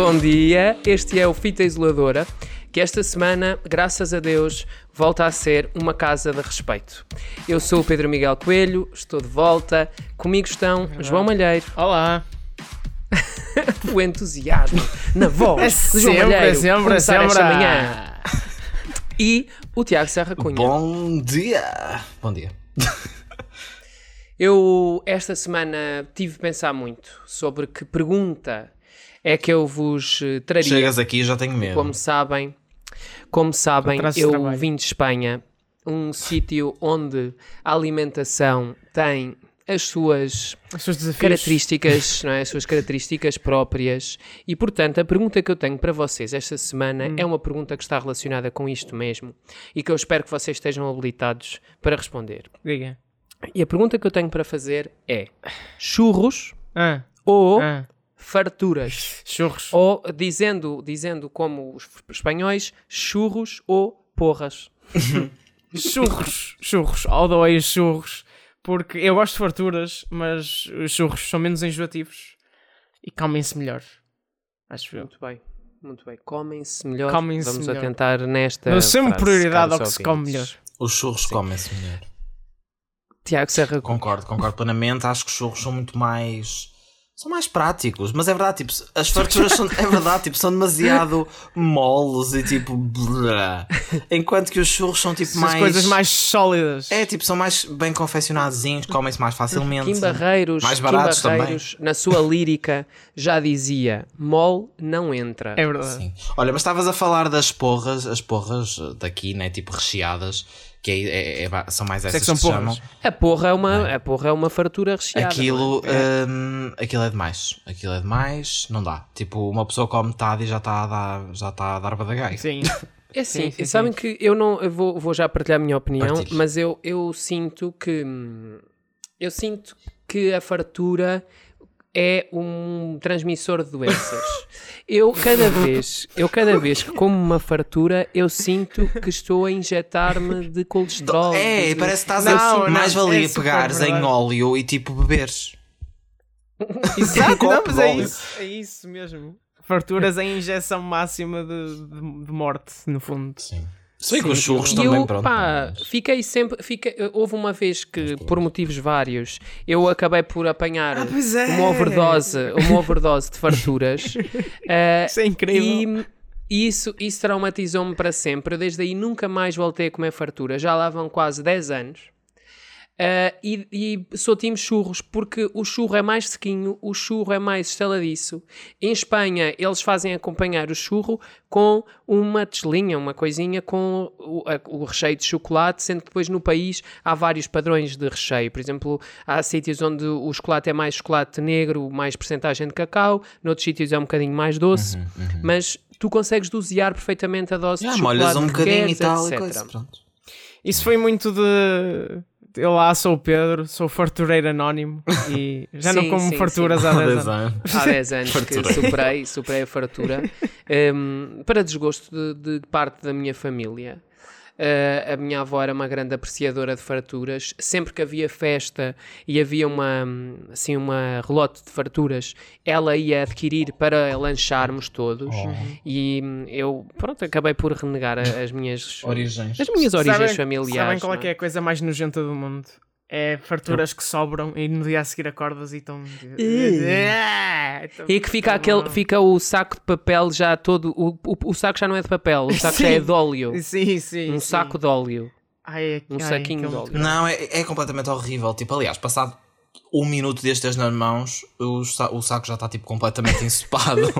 Bom dia, este é o Fita Isoladora, que esta semana, graças a Deus, volta a ser uma casa de respeito. Eu sou o Pedro Miguel Coelho, estou de volta, comigo estão João Malheiro, Olá! o entusiasmo na voz João sempre, Malheiro, sempre, começar sempre. esta manhã, e o Tiago Serra Cunha. Bom dia! Bom dia. Eu esta semana tive de pensar muito sobre que pergunta é que eu vos eh, traria. Chegas aqui e já tenho medo. Como sabem, como sabem, eu trabalho. vim de Espanha, um sítio onde a alimentação tem as suas seus desafios. características, não é? As suas características próprias. E portanto, a pergunta que eu tenho para vocês esta semana Hum. é uma pergunta que está relacionada com isto mesmo e que eu espero que vocês estejam habilitados para responder. Diga. E a pergunta que eu tenho para fazer é: churros Ah, ou ah. Farturas? Churros. Ou dizendo, dizendo como os espanhóis, churros ou porras. Churros. Churros. Way churros. Porque eu gosto de farturas, mas os churros são menos enjoativos e comem-se melhor. Acho eu. Muito bem, muito bem. Comem-se melhor. Comem-se Vamos melhor. atentar nesta. Dou sempre frase, prioridade ao que se come melhor. Os churros comem-se melhor. Tiago Serra. Concordo, concordo plenamente. Acho que os churros são muito mais. São mais práticos, mas é verdade, tipo, as farturas são, é verdade, tipo, são demasiado moles e tipo, blá. enquanto que os churros são tipo As mais, coisas mais sólidas. é tipo, são mais bem confeccionadozinhos, comem-se mais facilmente. Kim Barreiros, Mais Kim baratos Barreiros na sua lírica, já dizia: mol não entra. É verdade. Sim. Olha, mas estavas a falar das porras, as porras daqui, né, tipo recheadas, que é, é- é- são mais Sei essas que são que se chamam. A porra é uma, a porra é uma fartura recheada. Aquilo, é? hum, aquilo é demais. Aquilo é demais, não dá. Tipo, uma pessoa come metade e já está a dar, já está a dar badagaio. Sim. É assim, Sim, sim, sabem sim. que eu não eu vou, vou já partilhar a minha opinião, Partilhe. mas eu, eu sinto que hum, eu sinto que a fartura é um transmissor de doenças. Eu cada vez, eu cada vez que como uma fartura, eu sinto que estou a injetar-me de colesterol. É, de- parece que estás Não, a não, mais valia é pegares em óleo e tipo beberes. Exato, não, mas é isso, é isso mesmo. Farturas em injeção máxima de, de, de morte, no fundo. Sim. Sim, os churros também, eu, pronto. pá, fiquei sempre. Fiquei, houve uma vez que, por motivos vários, eu acabei por apanhar Ah, é. uma overdose, uma overdose de farturas. eh, Isso é incrível. e isso, isso traumatizou-me para sempre. Eu desde aí nunca mais voltei a comer fartura. Já lá vão quase 10 anos. Ah, e, e sou time churros, porque o churro é mais sequinho, o churro é mais estaladiço. Em Espanha, eles fazem acompanhar o churro com uma telinha, uma coisinha com o, a- o recheio de chocolate, sendo que depois no país há vários padrões de recheio. Por exemplo, há sítios onde o chocolate é mais chocolate negro, mais porcentagem de cacau, noutros sítios é um bocadinho mais doce, mas tu consegues dosear perfeitamente a dose de molhas chocolate um que bocadinho queres, e tal e etc. coisa. Pronto. Isso foi muito de. Eu lá sou o Pedro, sou fartureiro anónimo e já não Sim, como sim, farturas há 10 anos. há 10 anos que superei, superei a fartura um, para desgosto de, de parte da minha família. Uh, a minha avó era uma grande apreciadora de farturas. Sempre que havia festa e havia uma, assim, uma relote de farturas, ela ia adquirir para lancharmos todos. Oh. E hum, eu, pronto, acabei por renegar as minhas Origens. as minhas origens Sabem- familiares. Sabem qual é que é a coisa mais nojenta do mundo? É farturas que sobram e no dia a seguir acordas e estão. Então- E que fica, aquele, fica o saco de papel já todo. O, o, o saco já não é de papel, o saco já é de óleo. Sim, sim. Um sim. saco de óleo. Ai, um ai, saquinho aquele- de óleo. Não, é, é completamente horrível. Tipo, aliás, passado um minuto destes nas mãos, o, o saco já está tipo completamente ensopado.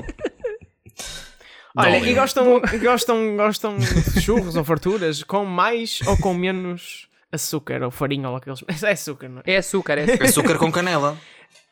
Olha, e gostam, gostam, gostam de churros ou farturas com mais ou com menos açúcar ou farinha ou aqueles. É açúcar, não é? É açúcar, é açúcar. Açúcar com canela.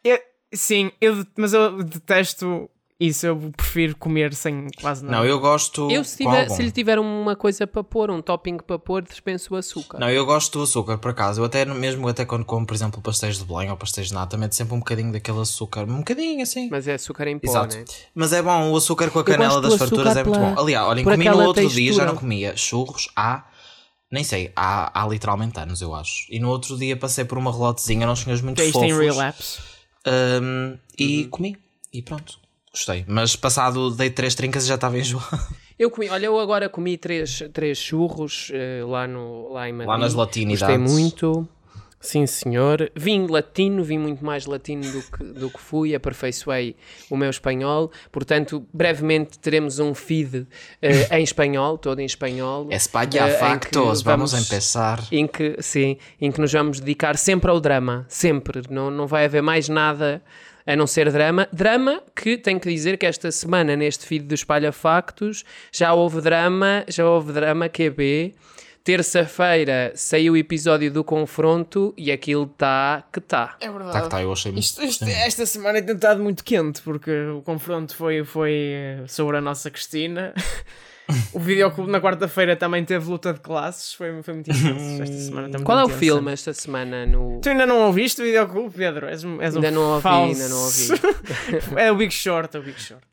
Eu- sim, eu, mas eu detesto isso. Eu prefiro comer sem quase nada. Não, eu gosto. Eu, se, tiver, se lhe tiver uma coisa para pôr, um topping para pôr, dispenso o açúcar. Não, eu gosto do açúcar, por acaso. Eu até, mesmo até quando como, por exemplo, pastéis de Belém ou pastéis de nata, meto sempre um bocadinho daquele açúcar. Um bocadinho, assim. Mas é açúcar em pó, Exato. né? Mas é bom, o açúcar com a canela das farturas açúcar é muito pela- bom. Aliás, olhem, comi no outro dia, já textura. não comia churros há, nem sei, há, há literalmente anos, eu acho. E no outro dia passei por uma relotezinha, não tinhas muito Tasting fofos. relapse. hum, e Uhum. comi. E pronto. Gostei. Mas passado, dei três trincas e já estava enjoado. Eu comi, olha, eu agora comi três, três churros eh, lá, no, lá em Madrid. Lá nas latinidades. Gostei muito. Sim, senhor. Vim latino, vim muito mais latino do que, do que fui, aperfeiçoei o meu espanhol. Portanto, brevemente teremos um feed eh, em espanhol, todo em espanhol. Espanha eh, em factos, vamos a empezar. Em que, sim, em que nos vamos dedicar sempre ao drama. Sempre. Não, não vai haver mais nada a não ser drama. Drama que tenho que dizer que esta semana, neste feed do Espalha Factos, já houve drama, já houve drama QB. Terça-feira saiu o episódio do confronto e aquilo está que está. É verdade. Tá que tá, eu achei muito. Isto- isto- esta semana tem estado muito quente porque o confronto foi, foi sobre a nossa Cristina. o videoclube na quarta-feira também teve luta de classes. Foi, foi muito intenso. Esta semana está muito Qual é o intensa. filme esta semana no. Tu ainda não ouviste o videoclube, Pedro? És, um- és um Ainda não ouvi, falso. ainda não ouvi. é o Big Short, é o Big Short.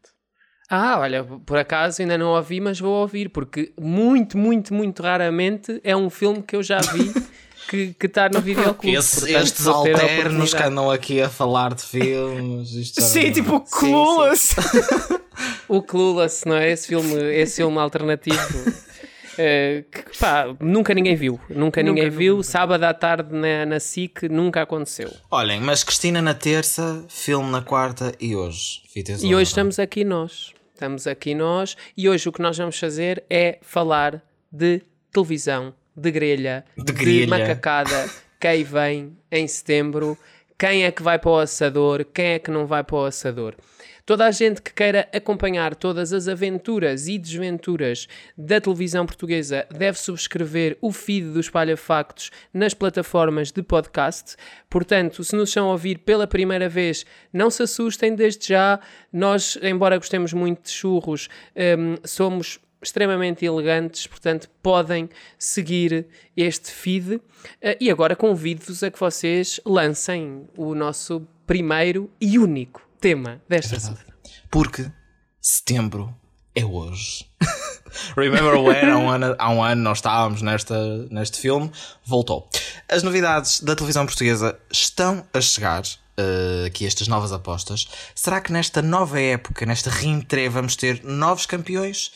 Ah, olha, por acaso ainda não ouvi, mas vou ouvir, porque muito, muito, muito raramente é um filme que eu já vi que está no videoclube. Esse- portanto, estes alternos que andam aqui a falar de filmes. Sim, não- tipo sim. Clueless. O Clueless, não é? Esse filme, esse filme alternativo. eh, que, pá, nunca ninguém viu. Nunca ninguém nunca, viu. nunca. Sábado à tarde na, na SIC nunca aconteceu. Olhem, mas Cristina na terça, filme na quarta e hoje. E hoje estamos aqui nós. Estamos aqui nós. E hoje o que nós vamos fazer é falar de televisão, de grelha, De grelha. macacada. Quem vem em setembro? Quem é que vai para o assador? Quem é que não vai para o assador? Toda a gente que queira acompanhar todas as aventuras e desventuras da televisão portuguesa deve subscrever o feed do Espalha Factos nas plataformas de podcast. Portanto, se nos estão a ouvir pela primeira vez, não se assustem desde já. Nós, embora gostemos muito de churros, hum, somos extremamente elegantes, portanto podem seguir este feed. Eh, e agora convido-vos a que vocês lancem o nosso primeiro e único tema desta semana. Porque setembro é hoje. Remember when? Há um, ano, há um ano nós estávamos nesta, neste filme. Voltou. As novidades da televisão portuguesa estão a chegar. eh, aqui estas novas apostas. Será que nesta nova época, nesta reentrée, vamos ter novos campeões?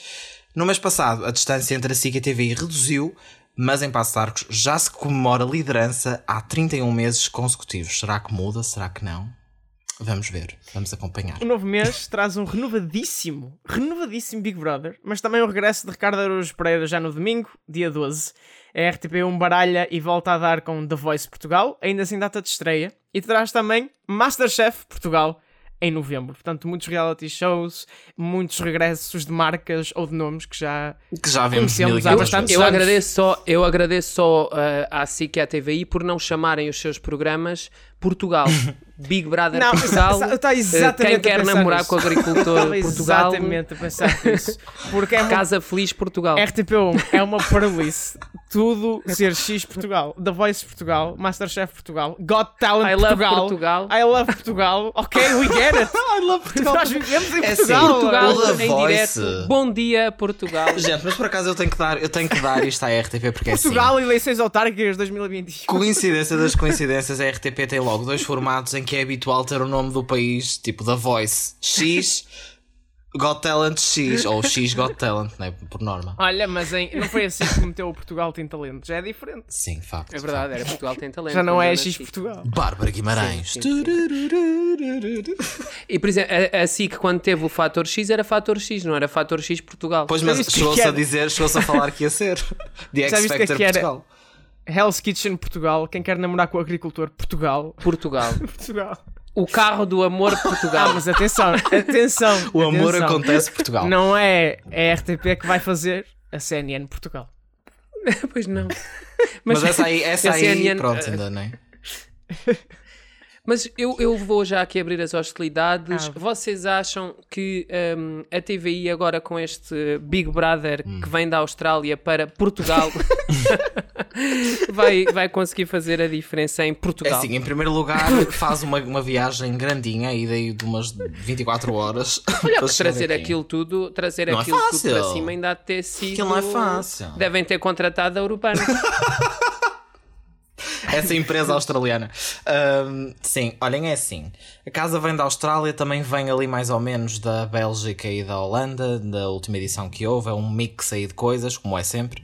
No mês passado, a distância entre a SIC e a TVI reduziu, mas em Passos de Arcos já se comemora a liderança há 31 meses consecutivos. Será que muda? Será que não? Vamos ver, vamos acompanhar. O novo mês traz um renovadíssimo, renovadíssimo Big Brother, mas também o regresso de Ricardo Araújo Pereira já no domingo, dia 12. A RTP1 baralha e volta a dar com The Voice Portugal, ainda sem data de estreia, e traz também Masterchef Portugal em novembro. Portanto, muitos reality shows, muitos regressos de marcas ou de nomes que já Que já vemos há 1500 bastante. Eu anos. agradeço só, eu agradeço só eh, à SIC e à TVI por não chamarem os seus programas Portugal. Big Brother Não, Portugal. está eh, exatamente Quem quer namorar nisso. com o agricultor Portugal. exatamente a pensar nisso. Porque é muito Casa Feliz Portugal. RTP1 é uma paralice. Tudo ser X Portugal, The Voice Portugal, Masterchef Portugal, Got Talent I love Portugal, Portugal. I love Portugal. Ok, we get it. I love Portugal. Nós vivemos em É assim, Portugal. Portugal o The em Voice. direto. Bom dia, Portugal. Gente, mas por acaso eu tenho que dar, eu tenho que dar isto à RTP porque é assim. Portugal, eleições autárquicas 2021. Coincidência das coincidências, a RTP tem logo dois formatos em que é habitual ter o nome do país, tipo da Voice X, Got Talent X, ou X Got Talent, né? Por norma. Olha, mas em- não foi assim que meteu o Portugal tem talento. Já é diferente. Sim, facto. É verdade, era Portugal tem talento. Já não é X. Portugal. Bárbara Guimarães. Sim, sim, E por exemplo, a, a SIC quando teve o fator X era fator X, não era fator X Portugal. Pois, mas viste chegou-se que a dizer, chegou-se a falar que ia ser. The Já X viste Factor que era? Hell's Kitchen Portugal. Quem quer namorar com o agricultor Portugal. Portugal. Portugal. O carro do amor Portugal. Ah, mas atenção, atenção. O amor atenção. acontece em Portugal. Não é a RTP que vai fazer a CNN Portugal. pois não. Mas, essa aí, essa a aí CNN pronto, ainda nem. Mas eu, eu vou já aqui abrir as hostilidades. Ah. Vocês acham que hum, a TVI agora com este Big Brother que vem da Austrália para Portugal vai, vai conseguir fazer a diferença em É Portugal? assim, em primeiro lugar, faz uma, uma viagem grandinha, aí daí de umas 24 horas. Olha, trazer aqui. aquilo tudo, trazer Não é aquilo tudo fácil. para cima ainda há de ter sido. Aquilo não é fácil. Devem ter contratado a Urbana. essa empresa australiana. Sim, olhem, é assim. A casa vem da Austrália, também vem ali mais ou menos da Bélgica e da Holanda, da última edição que houve. É um mix aí de coisas, como é sempre.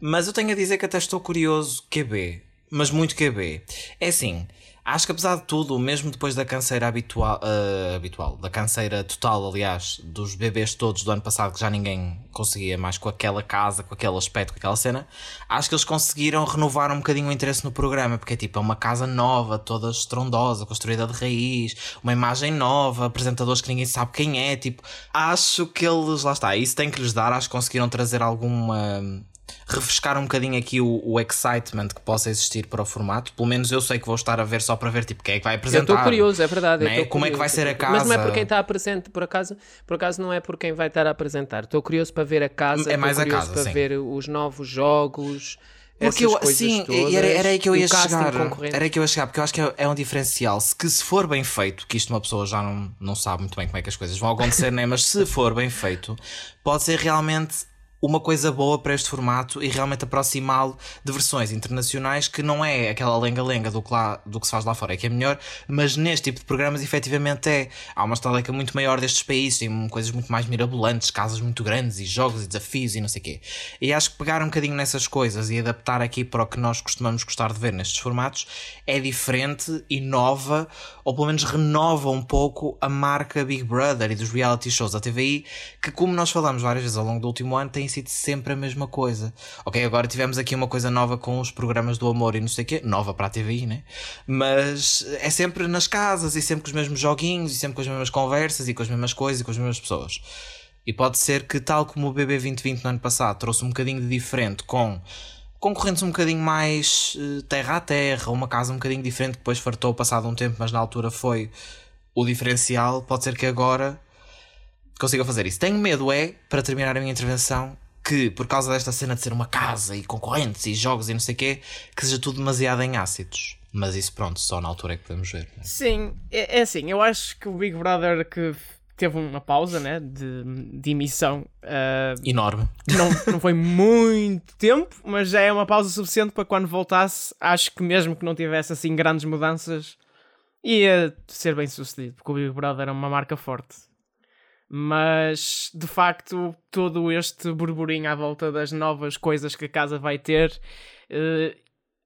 Mas eu tenho a dizer que até estou curioso QB. Mas muito QB. É assim. Acho que apesar de tudo, mesmo depois da canseira habitual, uh, habitual, da canseira total, aliás, dos bebês todos do ano passado, que já ninguém conseguia mais com aquela casa, com aquele aspecto, com aquela cena, acho que eles conseguiram renovar um bocadinho o interesse no programa, porque é tipo, é uma casa nova, toda estrondosa, construída de raiz, uma imagem nova, apresentadores que ninguém sabe quem é, tipo, acho que eles, lá está, isso tem que lhes dar, acho que conseguiram trazer alguma refrescar um bocadinho aqui o, o, excitement que possa existir para o formato. Pelo menos eu sei que vou estar a ver só para ver tipo quem é que vai apresentar. Eu estou curioso, é verdade. Né? Como curioso, é que vai ser a casa? Mas não é por quem está a apresentar, por acaso, por acaso não é por quem vai estar a apresentar. Estou curioso para ver a casa, é mais a casa, para sim. ver os novos jogos. Porque eu, sim, todas, era, era aí que eu ia chegar. Era aí que eu ia chegar, porque eu acho que é, é um diferencial. Se, que se for bem feito, que isto uma pessoa já não, não sabe muito bem como é que as coisas vão acontecer, né? mas se for bem feito, pode ser realmente uma coisa boa para este formato e realmente aproximá-lo de versões internacionais que não é aquela lenga-lenga do, que do que se faz lá fora, é que é melhor, mas neste tipo de programas efetivamente é. Há uma estaleca muito maior destes países, tem coisas muito mais mirabolantes, casas muito grandes e jogos e desafios e não sei o quê. E acho que pegar um bocadinho nessas coisas e adaptar aqui para o que nós costumamos gostar de ver nestes formatos é diferente, inova, ou pelo menos renova um pouco a marca Big Brother e dos reality shows da TVI, que como nós falamos várias vezes ao longo do último ano, tem sido sempre a mesma coisa. Ok, agora tivemos aqui uma coisa nova com os programas do amor e não sei o quê, nova para a TVI, né? Mas é sempre nas casas e sempre com os mesmos joguinhos e sempre com as mesmas conversas e com as mesmas coisas e com as mesmas pessoas. E pode ser que, tal como o BB 2020 no ano passado trouxe um bocadinho de diferente com concorrentes um bocadinho mais uh, terra a terra, uma casa um bocadinho diferente depois fartou passado um tempo, mas na altura foi o diferencial, pode ser que agora consiga fazer isso. Tenho medo é, para terminar a minha intervenção, que por causa desta cena de ser uma casa e concorrentes e jogos e não sei o quê, que seja tudo demasiado em ácidos. Mas isso pronto, só na altura é que podemos ver. Né? Sim, é, é assim, eu acho que o Big Brother que teve uma pausa né, de, de emissão. Uh, Enorme. Não, não foi muito tempo, mas já é uma pausa suficiente para quando voltasse, acho que mesmo que não tivesse assim grandes mudanças, ia ser bem sucedido, porque o Big Brother é uma marca forte. Mas de facto, todo este burburinho à volta das novas coisas que a casa vai ter uh,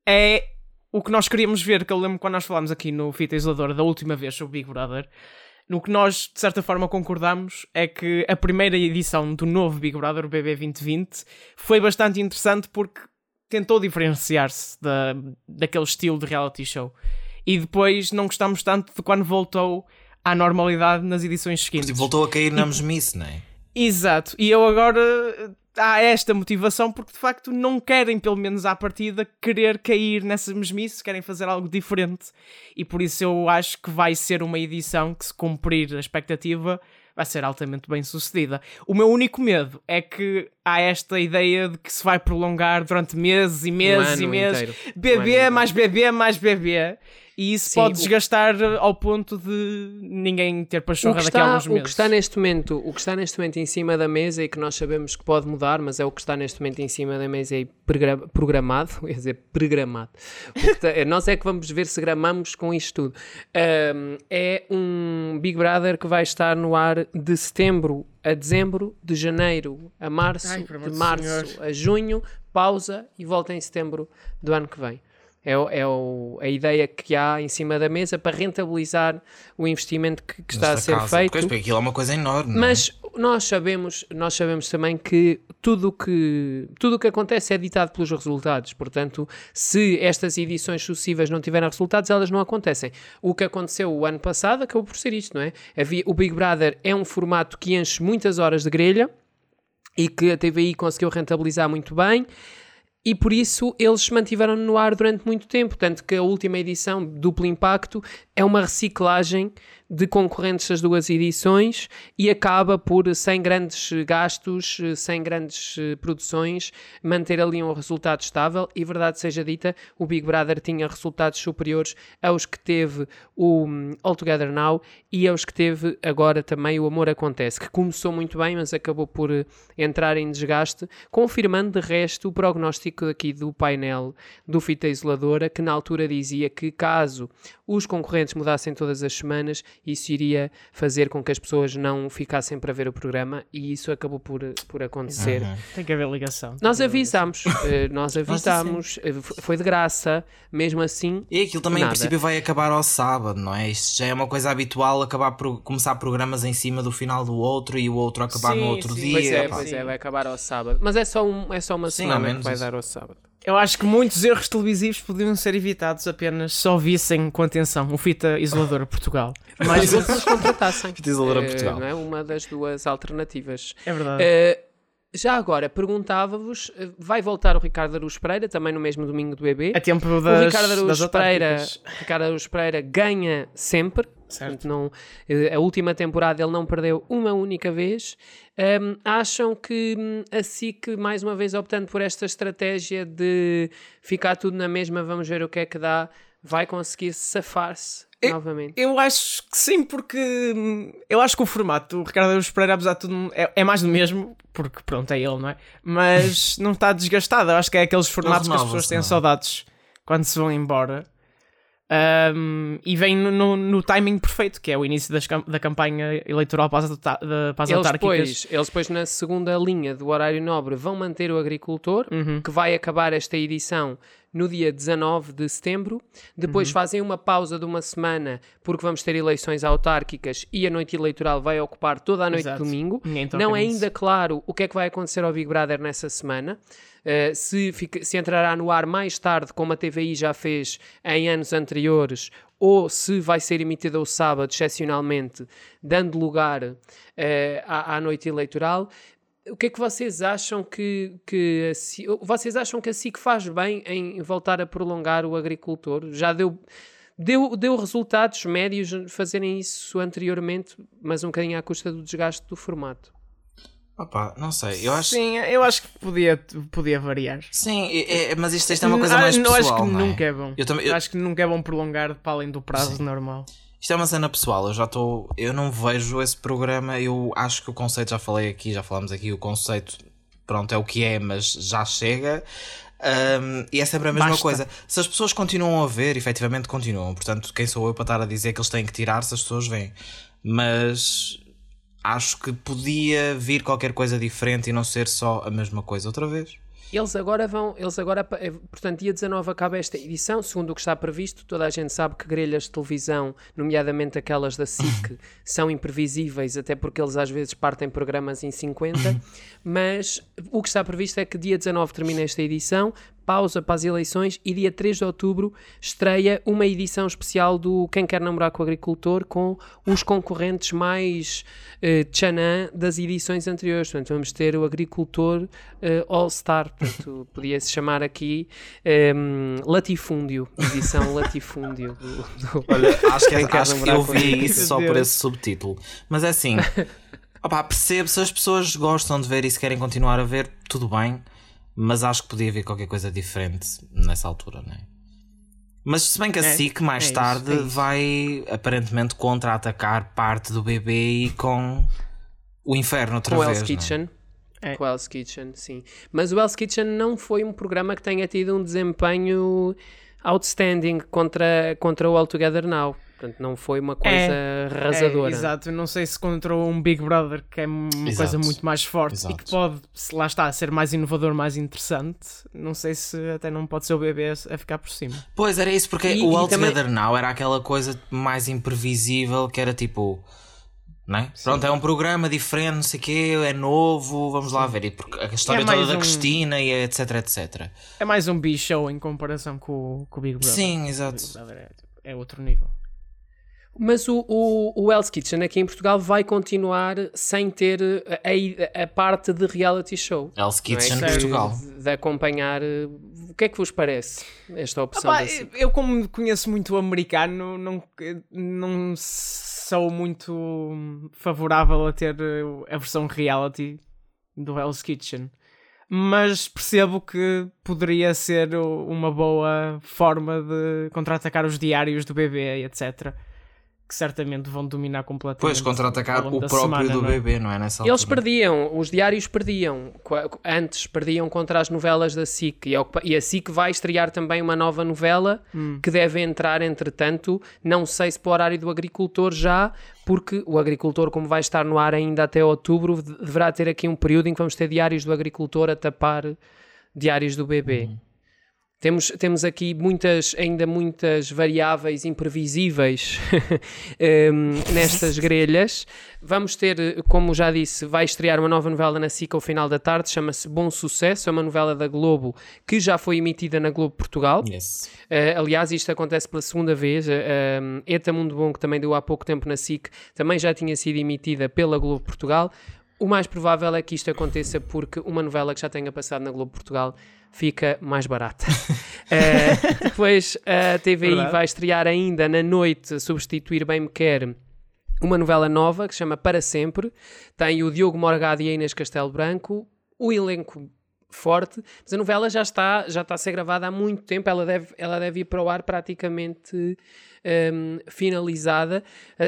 é o que nós queríamos ver. Que eu lembro quando nós falámos aqui no Fita Isoladora da última vez sobre Big Brother. No que nós, de certa forma, concordamos é que a primeira edição do novo Big Brother, o BB 2020, foi bastante interessante porque tentou diferenciar-se da, daquele estilo de reality show. E depois não gostamos tanto de quando voltou à normalidade nas edições seguintes. Porque voltou a cair na mesmice, não é? Exato. E eu agora há esta motivação porque de facto não querem, pelo menos à partida, querer cair nessa mesmice, querem fazer algo diferente. E por isso eu acho que vai ser uma edição que, se cumprir a expectativa, vai ser altamente bem sucedida. O meu único medo é que há esta ideia de que se vai prolongar durante meses e meses um e meses. Inteiro. Bebê, um mais bebê, mais bebê. E isso Sim, pode o... desgastar ao ponto de ninguém ter pachorra daqui a alguns meses. O que, está neste momento, o que está neste momento em cima da mesa e que nós sabemos que pode mudar, mas é o que está neste momento em cima da mesa e programado, quer dizer, programado. Está, nós é que vamos ver se gramamos com isto tudo. Um, é um Big Brother que vai estar no ar de setembro a dezembro, de janeiro a março, Ai, de março a junho, pausa e volta em setembro do ano que vem. É, é o, a ideia que há em cima da mesa para rentabilizar o investimento que, que está a ser casa. feito. Porque aquilo é uma coisa enorme. Mas nós sabemos, nós sabemos também que tudo que, tudo o que acontece é ditado pelos resultados. Portanto, se estas edições sucessivas não tiverem resultados, elas não acontecem. O que aconteceu o ano passado acabou por ser isto, não é? Havia, o Big Brother é um formato que enche muitas horas de grelha e que a TVI conseguiu rentabilizar muito bem e por isso eles se mantiveram no ar durante muito tempo. Tanto que a última edição, Duplo Impacto, é uma reciclagem de concorrentes das duas edições e acaba por, sem grandes gastos, sem grandes eh, produções, manter ali um resultado estável. E verdade seja dita, o Big Brother tinha resultados superiores aos que teve o hum, All Together Now e aos que teve agora também o Amor Acontece, que começou muito bem, mas acabou por eh, entrar em desgaste, confirmando de resto o prognóstico aqui do painel do Fita Isoladora, que na altura dizia que caso os concorrentes mudassem todas as semanas, isso iria fazer com que as pessoas não ficassem para ver o programa e isso acabou por, por acontecer. Uhum. Tem que haver ligação. Nós avisámos, eh, nós avisámos, eh, foi de graça, mesmo assim. E aquilo também, Nada. em princípio, vai acabar ao sábado, não é? Isto já é uma coisa habitual, acabar por começar programas em cima do final do outro e o outro acabar Sim, no outro sim. dia. Pois é, pois é, vai acabar ao sábado. Mas é só, um, é só uma Sim, semana que vai isso. dar ao sábado. Eu acho que muitos erros televisivos podiam ser evitados apenas só vissem com atenção o Fita Isolador Portugal. Mas eles contratassem. Fita Isoladora Eh, Portugal. não é? Uma das duas alternativas. é verdade. Eh, já agora, perguntava-vos, eh, vai voltar o Ricardo Aruz Pereira, também no mesmo domingo do EB. É tempo o das, Ricardo Araújo das Pereira. Ricardo Araújo Pereira ganha sempre. Certo. Portanto, não, eh, a última temporada ele não perdeu uma única vez. Ahm, acham que hum, a SIC, mais uma vez optando por esta estratégia de ficar tudo na mesma, vamos ver o que é que dá, vai conseguir safar-se novamente? Eu acho que sim, porque hum, eu acho que o formato do Ricardo Araújo Pereira, apesar de tudo, é, é mais do mesmo, porque pronto, é ele, não é? Mas não está desgastado. Eu acho que é aqueles formatos que as pessoas têm não é? saudades quando se vão embora. Um, e vem no, no- no timing perfeito, que é o início das da campanha eleitoral para as, da- para as Eles depois, eles depois, na segunda linha do horário nobre, vão manter o agricultor, Uhum. que vai acabar esta edição no dia 19 de setembro. Depois Uhum. fazem uma pausa de uma semana, porque vamos ter eleições autárquicas e a noite eleitoral vai ocupar toda a noite Exato. de domingo. Não é ainda claro o que é que vai acontecer ao Big Brother nessa semana. Uh, se, fica- se entrará no ar mais tarde, como a TVI já fez em anos anteriores, ou se vai ser emitida o sábado, excepcionalmente, dando lugar uh, à, à noite eleitoral. O que é que vocês acham que, que a SIC, vocês acham que a SIC faz bem em voltar a prolongar o agricultor? Já deu, deu, deu resultados médios fazerem isso anteriormente, mas um bocadinho à custa do desgaste do formato. Opa, não sei, eu acho. Sim, eu acho que podia, podia variar. Sim, é- é- mas isto, isto é uma coisa Ah, mais não, pessoal. acho que não é? nunca é bom. Eu também- eu- Acho que nunca é bom prolongar para além do prazo normal. Isto é uma cena pessoal, eu já estou. Eu não vejo esse programa, eu acho que o conceito, já falei aqui, já falamos aqui, o conceito, pronto, é o que é, mas já chega. Ahm, e é sempre a mesma Basta. coisa. Se as pessoas continuam a ver, efetivamente continuam. Portanto, quem sou eu para estar a dizer que eles têm que tirar se as pessoas vêm? Mas acho que podia vir qualquer coisa diferente e não ser só a mesma coisa outra vez. Eles agora vão, eles agora, eh, portanto, dia 19 acaba esta edição, segundo o que está previsto. Toda a gente sabe que grelhas de televisão, nomeadamente aquelas da SIC, são imprevisíveis, até porque eles às vezes partem programas em 50. Mas o que está previsto é que dia 19 termina esta edição, pausa para as eleições e dia 3 de outubro estreia uma edição especial do Quem Quer Namorar com o Agricultor com os concorrentes mais eh, tchanã das edições anteriores. Portanto, vamos ter o Agricultor eh, All-Star, portanto, podia-se chamar aqui em, Latifúndio, edição Latifúndio. do- do- Olha, acho que, acho que eu vi isso só por esse subtítulo. Mas é assim, opá, percebo se as pessoas gostam de ver e se querem continuar a ver, tudo bem. Mas acho que podia haver qualquer coisa diferente nessa altura, não é? Mas se bem que a É, SIC mais é isso, tarde é isso. vai aparentemente contra-atacar parte do bebê e com o inferno outra com o vez. Hell's é? Kitchen. É. Com o Hell's Kitchen, sim. Mas o Hell's Kitchen não foi um programa que tenha tido um desempenho outstanding contra, contra o All Together Now. Portanto, não foi uma coisa arrasadora. É, exato, não sei se contra um Big Brother que é uma Exato. coisa muito mais forte e Exato. que pode, se lá está, ser mais inovador, mais interessante. Não sei se até não pode ser o bebê a ficar por cima. Pois era isso, porque E- o e All também- Together Now era aquela coisa mais imprevisível que era tipo. Não é? Pronto, é um programa diferente, não sei o quê, é novo, vamos lá ver. E porque a história É toda da um- Cristina e etc, etc. É mais um B-show em comparação com, o- com o Big Brother. Sim, exato. É, é outro nível. Mas o, o, o Hell's Kitchen aqui em Portugal vai continuar sem ter a, a- parte de reality show. Hell's não é? Kitchen De- Portugal. De, acompanhar. eh, O que é que vos parece esta opção eu, como conheço muito o americano, não, não sou muito favorável a ter uh, a versão reality do Hell's Kitchen. Mas percebo que poderia ser uma boa forma de contra-atacar os diários do bebê, etc. Que certamente vão dominar completamente. Pois, contra-atacar o próprio semana, do não é? bebê, não é? Nessa Eles altura. perdiam, os diários perdiam. Antes perdiam contra as novelas da SIC. E, é e a SIC vai estrear também uma nova novela Hum. que deve entrar, entretanto, não sei se para o horário do agricultor já, porque o agricultor, como vai estar no ar ainda até outubro, de- deverá ter aqui um período em que vamos ter diários do agricultor a tapar diários do bebê. Temos, temos aqui muitas, ainda muitas variáveis imprevisíveis em, nestas grelhas. Vamos ter, como já disse, vai estrear uma nova novela na SIC ao final da tarde, chama-se Bom Sucesso, é uma novela da Globo que já foi emitida na Globo Portugal. Yes. Uh, aliás, isto acontece pela segunda vez. Uh, um, Eta Mundo Bom, que também deu há pouco tempo na SIC, também já tinha sido emitida pela Globo Portugal. O mais provável é que isto aconteça porque uma novela que já tenha passado na Globo Portugal fica mais barata. Uh, depois a TVI Verdade. vai estrear ainda na noite, substituir Bem Me Quer, uma novela nova que se chama Para Sempre. Tem o Diogo Morgado e a Inês Castelo Branco. O elenco forte, mas a novela já está, já está a ser gravada há muito tempo, ela deve, ela deve ir para o ar praticamente hum, finalizada.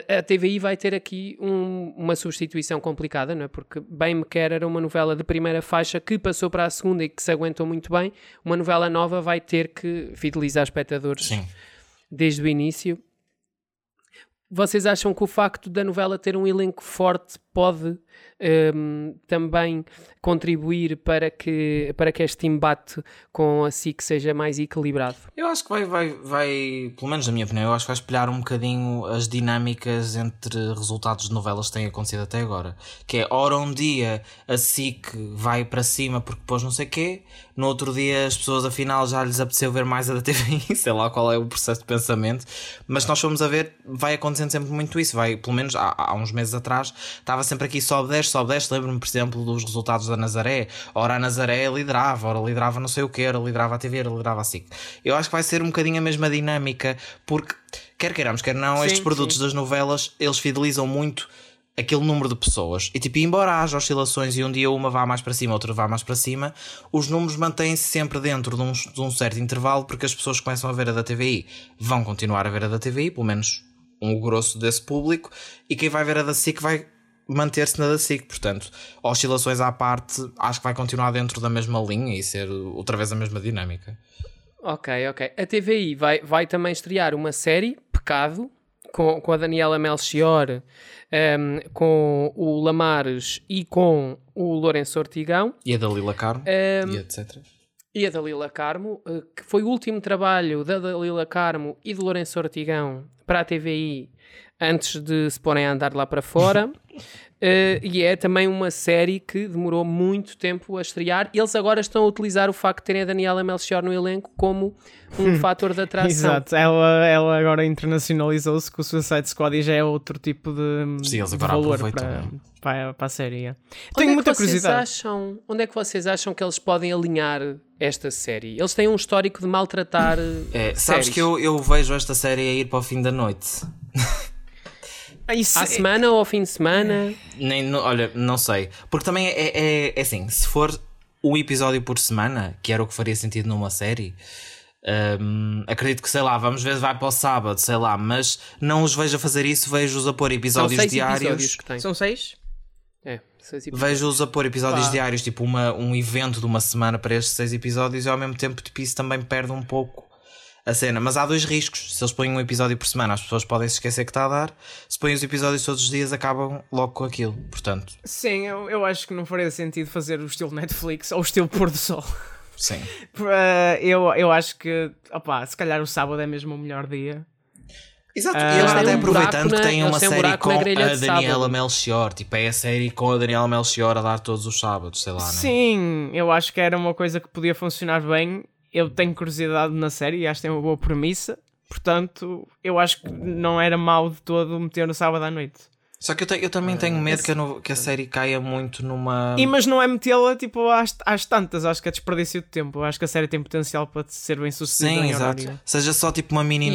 A, a TVI vai ter aqui um- uma substituição complicada, não é? Porque Bem Me Quer era uma novela de primeira faixa que passou para a segunda e que se aguentou muito bem. Uma novela nova vai ter que fidelizar espectadores Sim. desde o início. Vocês acham que o facto da novela ter um elenco forte pode hum, também contribuir para que, para que este embate com a SIC seja mais equilibrado? Eu acho que vai, vai, vai, pelo menos na minha opinião, eu acho que vai espelhar um bocadinho as dinâmicas entre resultados de novelas que têm acontecido até agora. Que é, ora um dia a SIC vai para cima porque pôs não sei quê, no outro dia as pessoas afinal já lhes apeteceu ver mais a da TVI, sei lá qual é o processo de pensamento, mas nós fomos a ver, vai acontecendo sempre muito isso, vai, pelo menos há, há uns meses atrás, estava sempre aqui sobe 10, sobe 10, lembro-me por exemplo dos resultados da Nazaré, ora a Nazaré liderava, ora liderava não sei o que, ora liderava a TV, ora liderava a SIC. Eu acho que vai ser um bocadinho a mesma dinâmica, porque quer queiramos, quer não, Sim, estes produtos das novelas, eles fidelizam muito aquele número de pessoas. E tipo, embora haja oscilações e um dia uma vá mais para cima, outra vá mais para cima, os números mantêm-se sempre dentro de um, de um certo intervalo porque as pessoas começam a ver a da TVI vão continuar a ver a da TVI, pelo menos um grosso desse público, e quem vai ver a da SIC vai manter-se na da SIC. Portanto, oscilações à parte, acho que vai continuar dentro da mesma linha e ser outra vez a mesma dinâmica. Ok, ok. A TVI vai, vai também estrear uma série, Pecado, com, com a Daniela Melchior, ehm, com o Lamares e com o Lourenço Ortigão. E a da Lila Carmo, Ehm, e etc. e a Dalila Carmo, eh, que foi o último trabalho da Dalila Carmo e do Lourenço Ortigão para a TVI antes de se porem a andar lá para fora. Eh, e é também uma série que demorou muito tempo a estrear. Eles agora estão a utilizar o facto de terem a Daniela Melchior no elenco como um fator de atração. Exato, ela, ela agora internacionalizou-se com o Suicide Squad e já é outro tipo de, Sim, eles de agora valor para, né? para, para a série. é. Onde Tenho é que muita vocês curiosidade. Acham, onde é que vocês acham que eles podem alinhar esta série? Eles têm um histórico de maltratar. É, sabes séries. que eu, eu vejo esta série a ir para o fim da noite. Isso À é- semana ou ao fim de semana? Nem, não- olha, não sei. Porque também é, é, é assim: se for um episódio por semana, que era o que faria sentido numa série, hum, acredito que sei lá, vamos ver, vai para o sábado, sei lá, mas não os vejo a fazer isso, vejo-os a pôr São episódios seis diários. episódios que têm. São seis? É, seis episódios. Vejo-os a pôr episódios Pá. diários, tipo uma, um evento de uma semana para estes seis episódios, e ao mesmo tempo tipo, isso também perde um pouco a cena. Mas há dois riscos: se eles põem um episódio por semana, as pessoas podem se esquecer que está a dar, se põem os episódios todos os dias, acabam logo com aquilo. Portanto, Sim, eu, eu acho que não faria sentido fazer o estilo Netflix ou o estilo Pôr do Sol. sim. Eu, eu acho que, opá, se calhar o sábado é mesmo o melhor dia. Exato, Ah, e eles até um aproveitando buraco que na- têm uma um série buraco com na a Daniela. Melchior, tipo, é a série com a Daniela Melchior a dar todos os sábados, sei lá, né? Sim, eu acho que era uma coisa que podia funcionar bem. Eu tenho curiosidade na série e acho que tem uma boa premissa. Portanto, eu acho que não era mau de todo meter no sábado à noite. Só que eu, te- eu também tenho medo que a, no- que a série caia muito numa. E, mas não é metê-la tipo às, às tantas, acho que é desperdício de tempo. Acho que a série tem potencial para ser bem sucedida Sim, em exato. horário. Seja só tipo uma mini E- e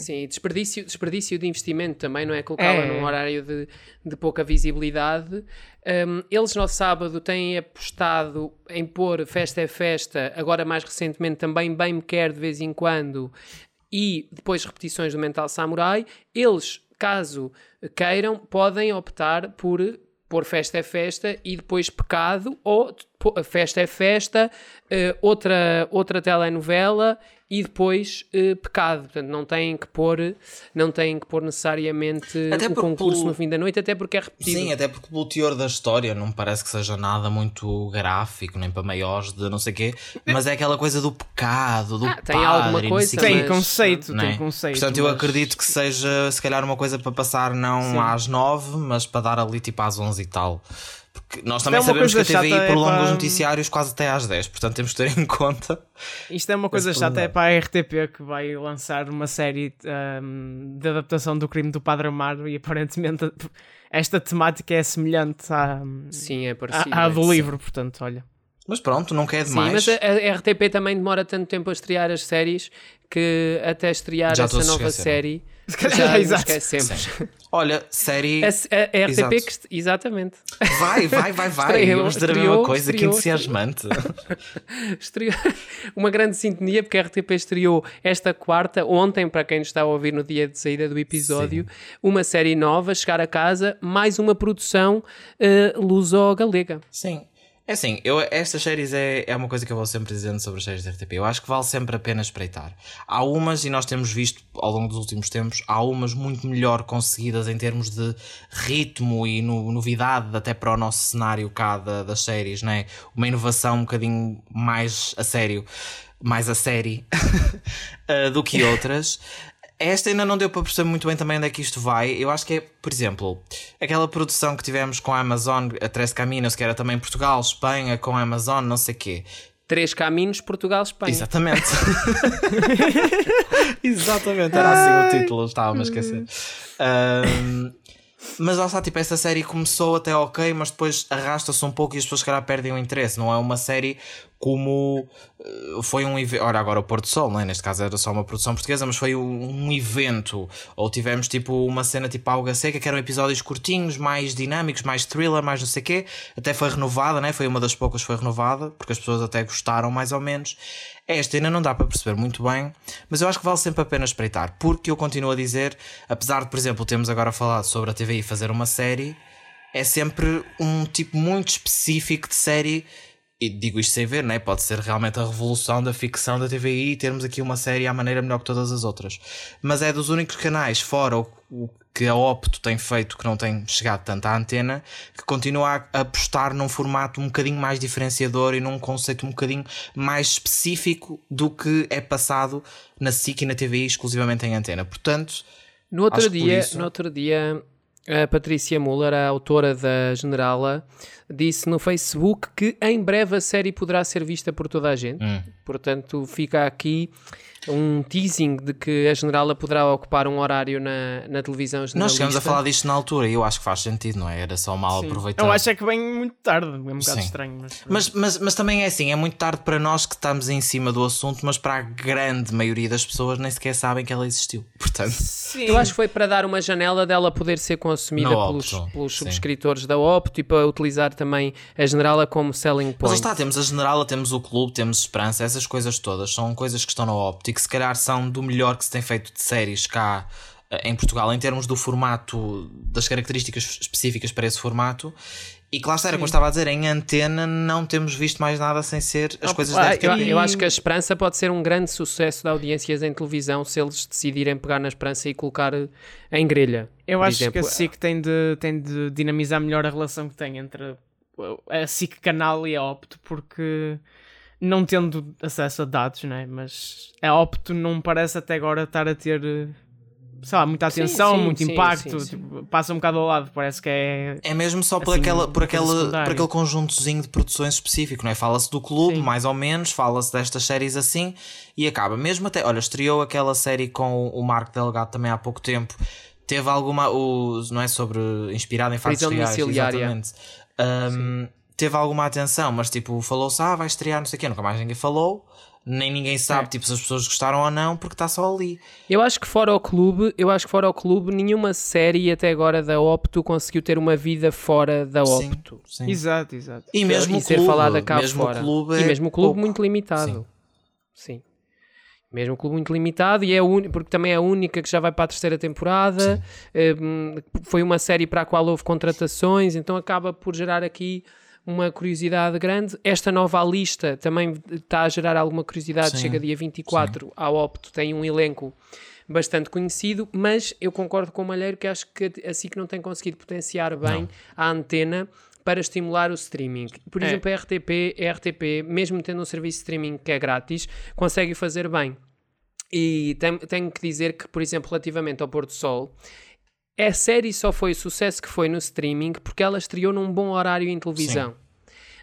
sei. Sim, desperdício, desperdício de investimento também, não é? Colocá-la É. num horário de, de pouca visibilidade. Um, eles no sábado têm apostado em pôr Festa é Festa, agora mais recentemente também Bem Me Quer de vez em quando, e depois repetições do Mental Samurai. Eles, caso queiram, podem optar por pôr Festa é Festa e depois Pecado, ou Festa é Festa, eh, outra, outra telenovela e depois eh, Pecado. Portanto, não têm que pôr, não têm que pôr necessariamente Até o concurso pelo- no fim da noite, até porque é repetido. Sim, até porque pelo teor da história não me parece que seja nada muito gráfico, nem para maiores de não sei quê, mas é aquela coisa do pecado, do Ah, tem padre, alguma e não coisa, Tem mas- conceito, não tem é? conceito. Portanto, eu mas- acredito que seja se calhar uma coisa para passar não Sim. às nove, mas para dar ali tipo às onze e tal. Porque nós também é sabemos que a TVI é prolonga para- os noticiários quase até às 10, portanto temos que ter em conta. Isto é uma coisa chata, é para a RTP que vai lançar uma série ahm, de adaptação do crime do Padre Amaro e aparentemente esta temática é semelhante à, Sim, é à, parecido. à é. do livro, portanto, olha. Mas pronto, nunca é Sim, demais. mas a, a RTP também demora tanto tempo a estrear as séries que até estrear Já essa nova esqueceram. Série calhar, exato. esquecemos. Olha, série. A, a- a RTP que est- exatamente Vai, vai, vai, vai. Estreou, Vamos dizer a mesma estreou, coisa, que entusiasmante. estreou uma grande sintonia porque a RTP estreou esta quarta ontem para quem nos está a ouvir no dia de saída do episódio uma série nova chegar a casa mais uma produção eh, luso-galega Sim. É assim, eu, estas séries é, é uma coisa que eu vou sempre dizendo sobre as séries da RTP. Eu acho que vale sempre a pena espreitar. Há umas, e nós temos visto ao longo dos últimos tempos, há umas muito melhor conseguidas em termos de ritmo e no- novidade, até para o nosso cenário cá da- das séries, né? Uma inovação um bocadinho mais a sério, mais a série eh, do que outras. Esta ainda não deu para perceber muito bem também onde é que isto vai. Eu acho que é, por exemplo, aquela produção que tivemos com a Amazon, a Três Caminos, que era também Portugal, Espanha, com a Amazon, não sei o quê. Três Caminhos, Portugal, Espanha Exatamente. Exatamente, era assim o título, estava-me a esquecer. Ahm, mas lá está, tipo, essa série começou até ok, mas depois arrasta-se um pouco e as pessoas, se calhar, perdem o interesse. Não é uma série como eh, foi um evento. Ora, agora o Porto Sol, não é? Neste caso era só uma produção portuguesa, mas foi um, evento. Ou tivemos tipo uma cena tipo Alga Seca, que eram episódios curtinhos, mais dinâmicos, mais thriller, mais não sei o quê. Até foi renovada, né? Foi uma das poucas que foi renovada, porque as pessoas até gostaram mais ou menos. Esta ainda não dá para perceber muito bem, mas eu acho que vale sempre a pena espreitar, porque eu continuo a dizer, apesar de, por exemplo, termos agora falado sobre a TVI fazer uma série, é sempre um tipo muito específico de série. E digo isto sem ver, né? pode ser realmente a revolução da ficção da TVI e termos aqui uma série à maneira melhor que todas as outras. Mas é dos únicos canais, fora o, o que a Opto tem feito, que não tem chegado tanto à antena, que continua a apostar num formato um bocadinho mais diferenciador e num conceito um bocadinho mais específico do que é passado na SIC e na TVI exclusivamente em antena. Portanto, No outro dia, isso- no outro dia, a Patrícia Muller, a autora da Generala, disse no Facebook que em breve a série poderá ser vista por toda a gente. Hum. Portanto, fica aqui um teasing de que a Generala poderá ocupar um horário na, na televisão nós chegamos a falar disto na altura e eu acho que faz sentido, não é? Era só mal Sim. aproveitado. Eu acho é que vem muito tarde, é um bocado Sim. estranho. Mas, Mas, mas, mas também é assim, é muito tarde para nós que estamos em cima do assunto, mas para a grande maioria das pessoas nem sequer sabem que ela existiu. Portanto, Sim. Eu acho que foi para dar uma janela dela poder ser consumida pelos, pelos subscritores da Opto e para utilizar também a Generala como selling mas point. lá está, temos a Generala, temos o Clube, temos Esperança, essas coisas todas são coisas que estão na Opto e que se calhar são do melhor que se tem feito de séries cá eh, em Portugal, em termos do formato, das características específicas para esse formato. E que lá está, era como eu estava a dizer, em antena não temos visto mais nada sem ser as coisas ah, da Eu, eu acho que a Esperança pode ser um grande sucesso de audiências em televisão se eles decidirem pegar na Esperança e colocar eh, em grelha. Eu acho exemplo. que a SIC tem de, tem de dinamizar melhor a relação que tem entre a SIC canal e a Opto, porque não tendo acesso a dados, né? mas a Opto não parece até agora estar a ter eh, sei lá, muita atenção, sim, muito sim, impacto, sim, sim. tipo, passa um bocado ao lado, parece que é. É mesmo só por, Assim, aquela, por, aquele, por aquele conjuntozinho de produções específico, não é? Fala-se do clube, Sim. mais ou menos, fala-se destas séries assim e acaba. Mesmo até, olha, estreou aquela série com o Marco Delgado também há pouco tempo. Teve alguma, o, não é sobre, inspirado em fatos reais, domiciliária. exatamente. Um, teve alguma atenção, mas tipo, falou-se, ah, vai estrear, não sei o quê, nunca mais ninguém falou. nem ninguém sabe É. tipo, se as pessoas gostaram ou não, porque está só ali. Eu acho que fora o clube, eu acho que fora o clube, nenhuma série até agora da Opto conseguiu ter uma vida fora da Sim, Opto. sim. Exato, exato. E mesmo e o ser clube, falada cá mesmo fora. o clube e é mesmo o clube pouco. muito limitado. Sim. Mesmo o clube muito limitado e é a uni- porque também é a única que já vai para a terceira temporada. Hum, foi uma série para a qual houve contratações, então acaba por gerar aqui uma curiosidade grande. Esta nova lista também está a gerar alguma curiosidade. Sim. Chega dia 24 ao Opto, tem um elenco bastante conhecido, mas eu concordo com o Malheiro que acho que a SIC não tem conseguido potenciar bem a antena para estimular o streaming. Por É. exemplo, a RTP, a RTP, mesmo tendo um serviço de streaming que é grátis, consegue fazer bem. E tem- tenho que dizer que, por exemplo, relativamente ao Pôr do Sol, a série só foi o sucesso que foi no streaming porque ela estreou num bom horário em televisão.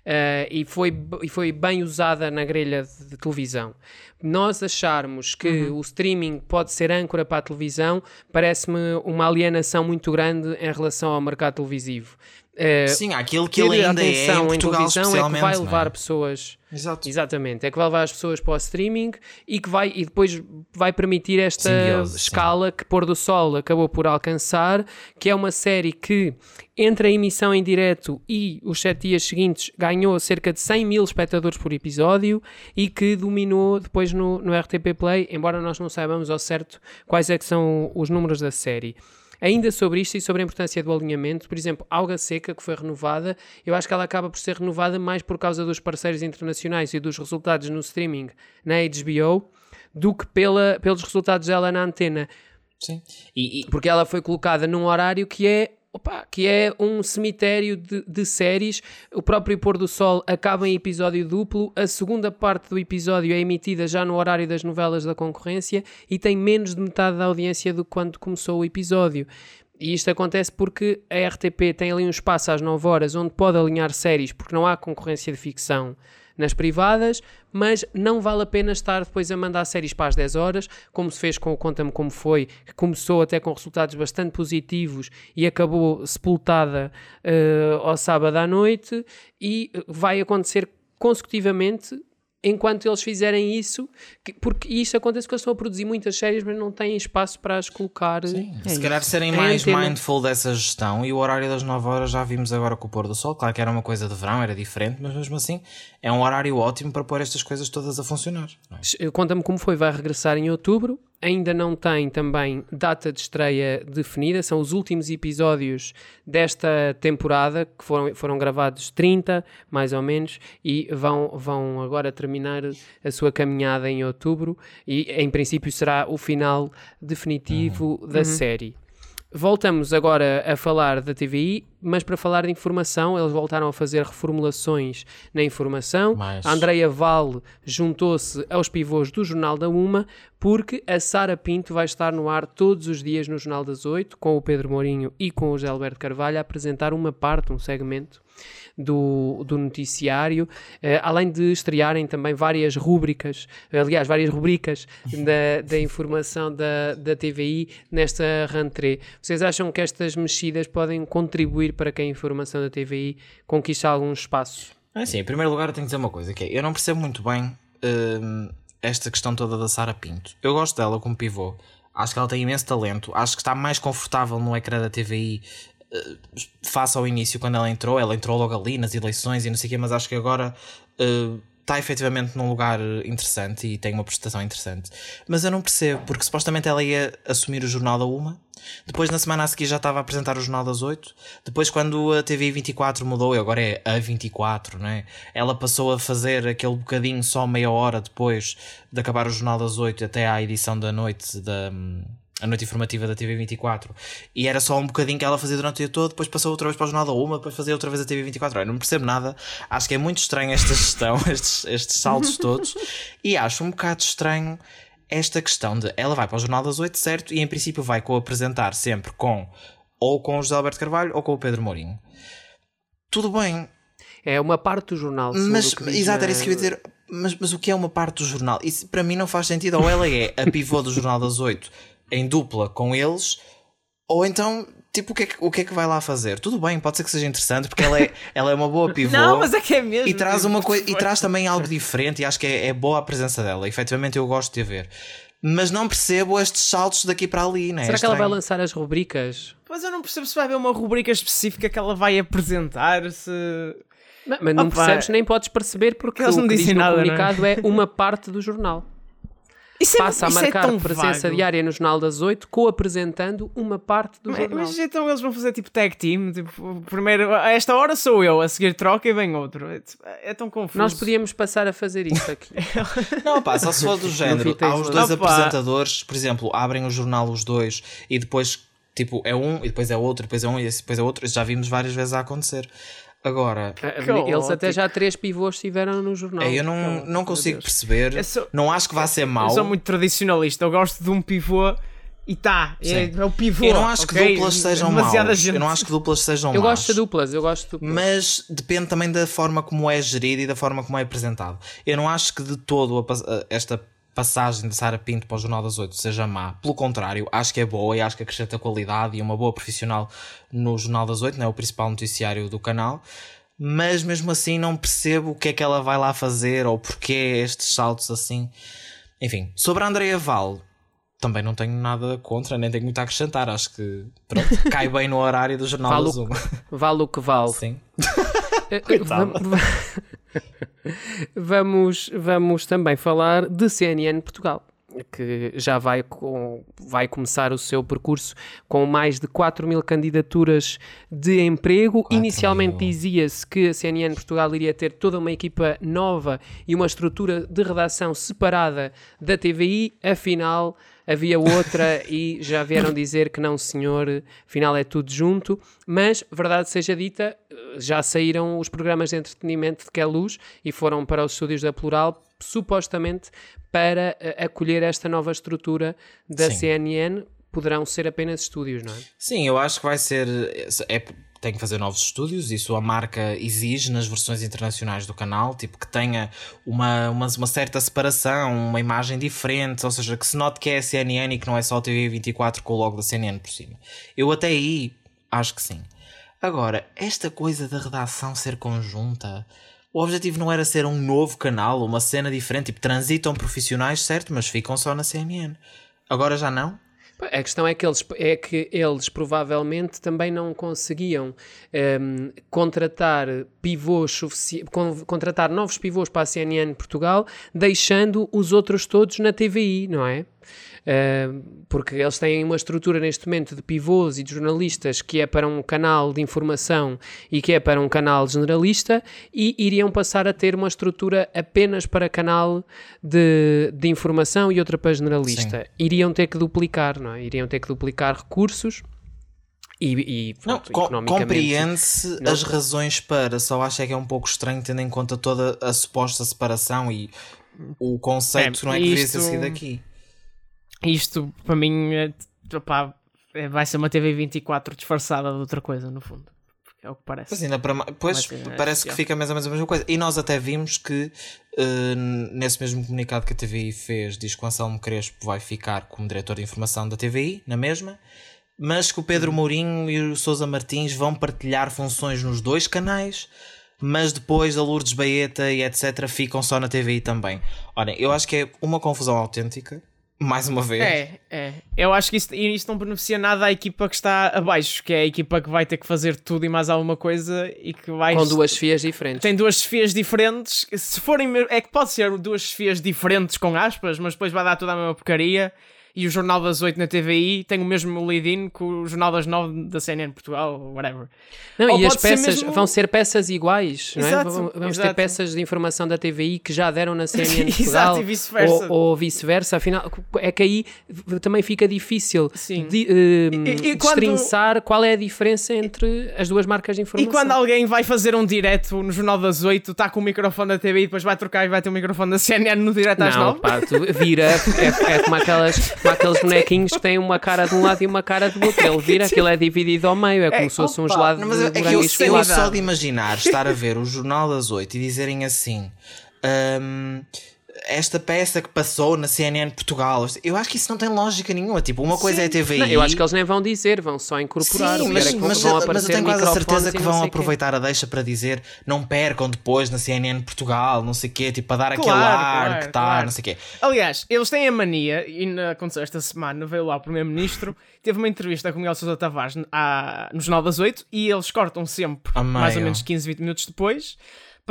Uh, e, foi, e foi bem usada na grelha de, de televisão. Nós acharmos que o streaming pode ser âncora para a televisão parece-me uma alienação muito grande em relação ao mercado televisivo. Uh, Sim, aquilo que ele ainda é em Portugal televisão é que especialmente. vai é? levar pessoas Exato. Exatamente, é que vai levar as pessoas para o streaming e que vai e depois vai permitir esta Simbiose, sim. escala que Pôr do Sol acabou por alcançar, que é uma série que entre a emissão em direto e os sete dias seguintes ganhou cerca de 100 mil espectadores por episódio e que dominou depois no, no RTP Play, embora nós não saibamos ao certo quais é que são os números da série. Ainda sobre isto e sobre a importância do alinhamento, por exemplo, Alga Seca, que foi renovada, eu acho que ela acaba por ser renovada mais por causa dos parceiros internacionais e dos resultados no streaming na HBO do que pela, pelos resultados dela na antena, Sim. E, e- porque ela foi colocada num horário que é. Opa, que é um cemitério de, de séries. O próprio Pôr do Sol acaba em episódio duplo. A segunda parte do episódio é emitida já no horário das novelas da concorrência e tem menos de metade da audiência do que quando começou o episódio. E isto acontece porque a RTP tem ali um espaço às 9 horas onde pode alinhar séries, porque não há concorrência de ficção nas privadas, mas não vale a pena estar depois a mandar séries para as 10 horas, como se fez com o Conta-me Como Foi, que começou até com resultados bastante positivos e acabou sepultada eh, ao sábado à noite, e vai acontecer consecutivamente enquanto eles fizerem isso, que- porque isto acontece que eles estão a produzir muitas séries, mas não têm espaço para as colocar. se calhar serem É mais mindful dessa gestão e o horário das 9 horas já vimos agora com o pôr do sol. Claro que era uma coisa de verão, era diferente, mas mesmo assim é um horário ótimo para pôr estas coisas todas a funcionar. é? Conta-me como foi, vai regressar em outubro. Ainda não tem também data de estreia definida, são os últimos episódios desta temporada, que foram, foram gravados 30, mais ou menos, e vão, vão agora terminar a sua caminhada em outubro, e em princípio será o final definitivo da série. Voltamos agora a falar da TVI, mas para falar de informação, eles voltaram a fazer reformulações na informação. Mais. A Andreia Val juntou-se aos pivôs do Jornal da Uma, porque a Sara Pinto vai estar no ar todos os dias no Jornal das Oito, com o Pedro Mourinho e com o José Alberto Carvalho, a apresentar uma parte, um segmento do, do noticiário, eh, além de estrearem também várias rúbricas, aliás, várias rubricas da, da informação da, da TVI nesta rentrée. Vocês acham que estas mexidas podem contribuir para que a informação da TVI conquiste algum espaço? É Assim, em primeiro lugar, eu tenho que dizer uma coisa: que é, eu não percebo muito bem hum, esta questão toda da Sara Pinto. Eu gosto dela como pivô, acho que ela tem imenso talento, acho que está mais confortável no ecrã da TVI eh, face ao início, quando ela entrou. Ela entrou logo ali nas eleições e não sei o quê, mas acho que agora. eh, Está efetivamente num lugar interessante e tem uma prestação interessante, mas eu não percebo porque supostamente ela ia assumir o Jornal da Uma, depois na semana a seguir já estava a apresentar o Jornal das 8. Depois, quando a TV 24 mudou, e agora é a 24, né? ela passou a fazer aquele bocadinho só meia hora depois de acabar o Jornal das 8 até à edição da noite da. A noite informativa da TV 24 e era só um bocadinho que ela fazia durante o dia todo, depois passou outra vez para o Jornal da Uma, depois fazia outra vez a TV 24. Eu não percebo nada, acho que é muito estranho esta gestão, estes, estes saltos todos, e acho um bocado estranho esta questão de ela vai para o Jornal das 8, certo? E em princípio vai co-apresentar sempre com ou com o José Alberto Carvalho ou com o Pedro Mourinho. Tudo bem, É uma parte do jornal. mas exato, era isso que eu ia dizer. Mas, mas o que é uma parte do jornal? Isso para mim não faz sentido. Ou ela é a pivô do Jornal das 8 em dupla com eles, ou então tipo, o que, é que, o que é que vai lá fazer? Tudo bem, pode ser que seja interessante, porque ela é, ela é uma boa pivô. Não, mas é que é mesmo. E traz, uma coi e traz também algo diferente, e acho que é, é boa a presença dela. Efetivamente, eu gosto de a ver. Mas não percebo estes saltos daqui para ali, né? Será É que ela vai lançar as rubricas? Mas eu não percebo se vai haver uma rubrica específica que ela vai apresentar, se... Não, mas não Opa. percebes nem podes perceber porque Eles o não dizem no nada, não é? comunicado é? uma parte do jornal. Isso é, Passa a isso é marcar tão presença vago. diária no Jornal das Oito, co-apresentando uma parte do Mas, jornal. mas então eles vão fazer tipo tag team, tipo, primeiro, a esta hora sou eu, a seguir troca e vem outro. É, é tão confuso. Nós podíamos passar a fazer isso aqui. Não, pá, só se for do género. Há os dois Opa. apresentadores, por exemplo, abrem o jornal os dois e depois, tipo, é um e depois é outro, depois é um e depois é outro. Isso já vimos várias vezes a acontecer. Agora, Eles até já três pivôs estiveram no jornal. é, eu não, não consigo perceber. Eu sou- Não acho que vá ser Eu mau. sou muito tradicionalista, eu gosto de um pivô e tá, é, é o pivô. Eu não acho ok? que duplas sejam maus. gente. Eu não acho que duplas sejam Eu maus. gosto de duplas, eu gosto de duplas. Mas depende também da forma como é gerido e da forma como é apresentado. Eu não acho que de todo esta passagem de Sara Pinto para o Jornal das Oito seja má. Pelo contrário, acho que é boa e acho que acrescenta qualidade e uma boa profissional no Jornal das Oito, não é o principal noticiário do canal. Mas mesmo assim não percebo o que é que ela vai lá fazer ou porquê estes saltos assim. Enfim, sobre a Andrea Val, também não tenho nada contra, nem tenho muito a acrescentar. Acho que pronto, cai bem no horário do Jornal Vale das o- Uma. Vale o que vale. Sim. Vam- va- Vamos, vamos também falar de CNN Portugal, que já vai, com, vai começar o seu percurso com mais de 4 mil candidaturas de emprego. 4 Inicialmente dizia-se que a CNN Portugal iria ter toda uma equipa nova e uma estrutura de redação separada da TVI, afinal havia outra e já vieram dizer que não, senhor, afinal é tudo junto. Mas, verdade seja dita, já saíram os programas de entretenimento de Que Luz e foram para os estúdios da Plural, supostamente para eh, acolher esta nova estrutura da Sim. CNN. Poderão ser apenas estúdios, não é? Sim, eu acho que vai ser. É, tem que fazer novos estúdios, isso a marca exige nas versões internacionais do canal, tipo que tenha uma, uma, uma certa separação, uma imagem diferente, ou seja, que se note que é a CNN e que não é só a TV24 com o logo da CNN por cima. Eu até aí acho que sim. Agora, esta coisa da redação ser conjunta, o objetivo não era ser um novo canal, uma cena diferente, tipo, transitam profissionais, certo, mas ficam só na CNN. Agora já não? A questão é que eles, é que eles provavelmente também não conseguiam ehm, contratar pivôs contratar novos pivôs para a CNN Portugal, deixando os outros todos na TVI, não é? Porque eles têm uma estrutura neste momento de pivôs e de jornalistas que é para um canal de informação e que é para um canal generalista e iriam passar a ter uma estrutura apenas para canal de, de informação e outra para generalista. Iriam ter que duplicar, não é? Iriam ter que duplicar recursos e, e pronto, compreende-se as razões para, só acho é que é um pouco estranho tendo em conta toda a suposta separação e o conceito É, não é que isto- ter sido aqui. Isto, para mim, é, opá, é- vai ser uma TV 24 disfarçada de outra coisa, no fundo. É o que parece. Pois ainda para pois Mas, é, parece que fica mais ou menos a mesma coisa. E nós até vimos que eh, nesse mesmo comunicado que a TVI fez, diz que o Anselmo Crespo vai ficar como diretor de informação da TVI, na mesma, mas que o Pedro Mourinho e o Sousa Martins vão partilhar funções nos dois canais. Mas depois a Lourdes Baeta e etc. ficam só na TVI também. Olhem, eu acho que é uma confusão autêntica, mais uma vez. É, é. Eu acho que isto, isto não beneficia nada à equipa que está abaixo, que é a equipa que vai ter que fazer tudo e mais alguma coisa e que vai. Com duas fias diferentes. Tem duas chefias diferentes. Se forem. É que pode ser duas chefias diferentes com aspas, mas depois vai dar toda a mesma porcaria. E o Jornal das 8 na TVI tem o mesmo lead-in que o Jornal das 9 da CNN Portugal, ou whatever. Não, Ou e as pode ser peças mesmo- vão ser peças iguais, não é? Exato, Vamos vamos ter exato. peças de informação da TVI que já deram na CNN Exato, Portugal e vice-versa. ou, ou vice-versa. Afinal, é que aí também fica difícil Sim. de, eh, E- e quando- destrinçar qual é a diferença entre as duas marcas de E informação. quando alguém vai fazer um direto no Jornal das 8, está com o microfone da TVI e depois vai trocar e vai ter o microfone da CNN no direto às Não, 9? pá, tu vira, é, é como, aquelas, como aqueles bonequinhos que têm uma cara de um lado e uma cara do outro. Ele vira, aquilo é dividido ao meio, é como se fosse um opa, gelado Não, mas de é que eu, eu só de imaginar estar a ver o Jornal das Oito e dizerem assim: hum, esta peça que passou na CNN Portugal. Eu acho que isso não tem lógica nenhuma. Tipo, uma coisa é a TVI. Não, eu acho que eles nem vão dizer, vão só incorporar. Sim, mas, mas, vão mas eu tenho quase a certeza que vão sei quê. aproveitar a deixa para dizer não percam depois na CNN Portugal, não sei o quê, tipo, para dar aquele Claro, ar claro, que está, claro. não sei o quê. Aliás, eles têm a mania, e aconteceu esta semana, veio lá o Primeiro-Ministro, teve uma entrevista com o Miguel Sousa Tavares à- no Jornal das 8 e eles cortam sempre, A mais ou menos 15, 20 minutos depois,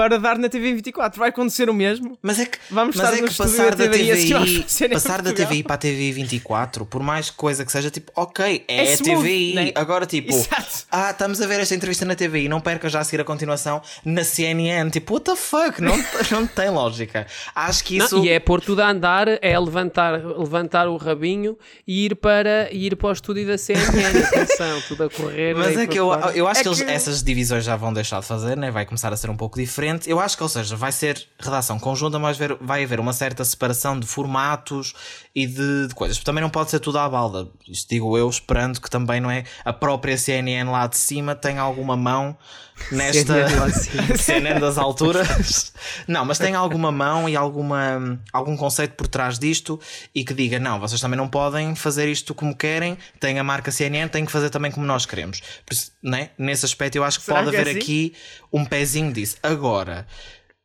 para dar na TV 24. Vai acontecer o mesmo. Mas é que, Vamos mas estar é que passar da da TVI passar da. TVI para a TVI 24, por mais coisa que seja, tipo, ok, é, É a smooth, TVI. né? Agora, tipo, Exato. ah, estamos a ver esta entrevista na TVI, não perca já a seguir a continuação na CNN. Tipo, what the fuck? Não, não tem lógica. Acho que Não, isso. e é pôr tudo a andar, é levantar, levantar o rabinho e ir para, ir para o estúdio da CNN. Atenção, tudo a correr. Mas é que eu, eu acho É que, eles- que- essas divisões já vão deixar de fazer, né? vai começar a ser um pouco diferente. Eu acho que, ou seja, vai ser redação conjunta, mas vai haver uma certa separação de formatos e de, de coisas. Também não pode ser tudo à balda. Isto digo eu, esperando que também não é a própria CNN lá de cima tenha alguma mão nesta CNN. CNN das alturas. Não, mas tem alguma mão e alguma, algum conceito por trás disto e que diga: não, vocês também não podem fazer isto como querem, tem a marca CNN, tem que fazer também como nós queremos. Por isso, né? Nesse aspecto, eu acho que Será pode que é haver assim? aqui um pezinho disso. Agora,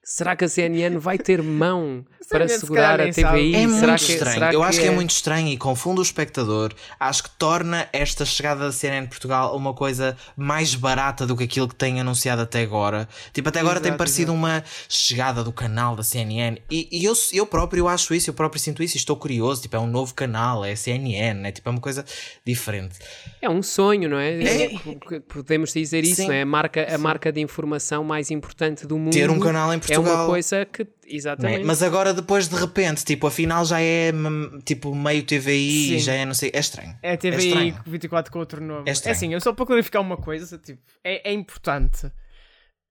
Será que a CNN vai ter mão para se segurar calhar a. TVI? é será muito que, estranho. será eu acho que é... muito estranho e confunde o espectador. Acho que torna esta chegada da CNN de Portugal uma coisa mais barata do que aquilo que tem anunciado até agora. Tipo, até agora tem Exato, parecido uma chegada do canal da CNN. E, e eu, eu próprio acho isso, eu próprio sinto isso e estou curioso. Tipo, é um novo canal, é CNN, é tipo, é uma coisa diferente. É um sonho, não é? É. P- Podemos dizer isso, Sim. não é? A marca, a marca de informação mais importante do mundo. Ter um canal em É Portugal. uma coisa que. Exatamente. Mas agora, depois de repente, tipo, afinal já é hum, tipo meio TVI, Sim. já é não sei. É estranho. É a É TVI estranho. 24 com outro nome. É É, assim, eu só para clarificar uma coisa, tipo, é, é importante.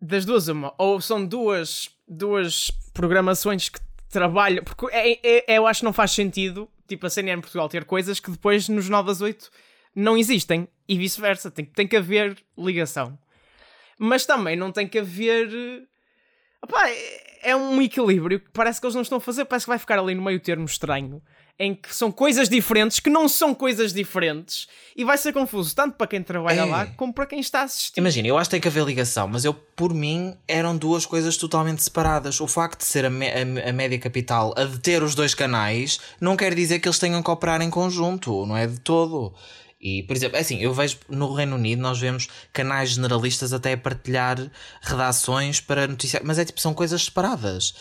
Das duas, uma. Ou são duas, duas programações que trabalham. Porque é, é- é- eu acho que não faz sentido, tipo, a CNN Portugal ter coisas que depois no Jornal das 8 não existem. E vice-versa. Tem, tem que haver ligação. Mas também não tem que haver. Opá, é, é um equilíbrio que parece que eles não estão a fazer. Parece que vai ficar ali no meio termo estranho. Em que são coisas diferentes que não são coisas diferentes. E vai ser confuso tanto para quem trabalha É. lá como para quem está a assistir. Imagina, eu acho que tem que haver ligação, mas eu, por mim, eram duas coisas totalmente separadas. O facto de ser a, a- a média capital a deter os dois canais não quer dizer que eles tenham que operar em conjunto, não é de todo. E, por exemplo, é assim, eu vejo no Reino Unido, nós vemos canais generalistas até a partilhar redações para noticiar, mas é tipo, são coisas separadas.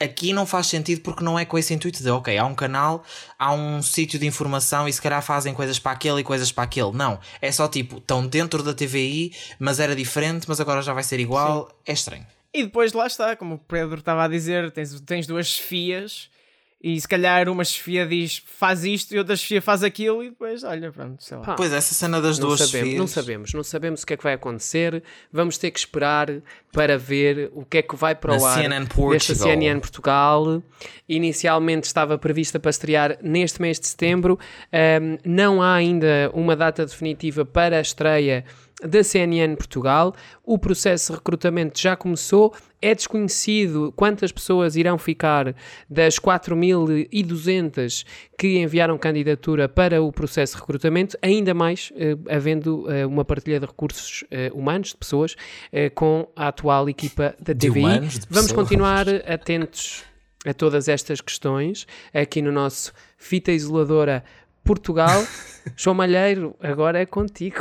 Aqui não faz sentido porque não é com esse intuito de, ok, há um canal, há um sítio de informação e se calhar fazem coisas para aquele e coisas para aquele. Não, é só tipo, estão dentro da TVI, mas era diferente, mas agora já vai ser igual. É estranho. E depois lá está, como o Pedro estava a dizer, tens, tens duas chefias. E se calhar uma chefia diz faz isto e outra chefia faz aquilo. E depois, olha, pronto, sei lá. Pá, Pois, essa cena das não duas sabemos, chefias- não sabemos, não sabemos o que é que vai acontecer. Vamos ter que esperar para ver o que é que vai para o Na ar CNN desta Portugal. CNN Portugal. Inicialmente estava prevista para estrear neste mês de setembro. Ahm, não há ainda uma data definitiva para a estreia da CNN Portugal. O processo de recrutamento já começou. É desconhecido quantas pessoas irão ficar das 4.200 que enviaram candidatura para o processo de recrutamento, ainda mais eh, havendo eh, uma partilha de recursos eh, humanos, de pessoas, eh, com a atual equipa da De TVI. humanos, Vamos continuar atentos a todas estas questões aqui no nosso Fita Isoladora Portugal. João Malheiro, agora é contigo.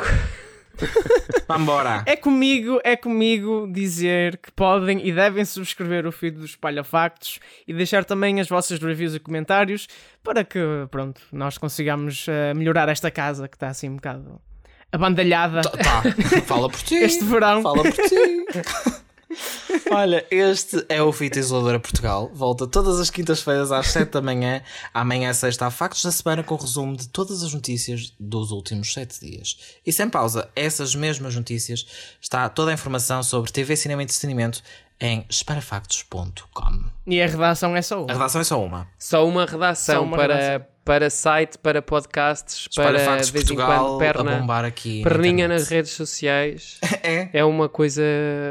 Vambora! É comigo, é comigo dizer que podem e devem subscrever o feed do Espalha Factos e deixar também as vossas reviews e comentários para que, pronto, nós consigamos eh, melhorar esta casa que está assim um bocado abandalhada Tá, fala por ti. este verão. Fala por ti. Olha, este é o Fita Isoladora Portugal. Volta todas as quintas-feiras às 7 da manhã. Amanhã, sexta, há factos da semana com resumo de todas as notícias dos últimos 7 dias. E sem pausa, essas mesmas notícias está toda a informação sobre TV, cinema e entretenimento em esparafactos.com. E a redação é só A uma. redação é só uma. Só uma redação Só uma para, redação. Para site, para podcasts, para de vez em Portugal quando a perna, bombar aqui. na perninha internet. nas redes sociais. É. É uma coisa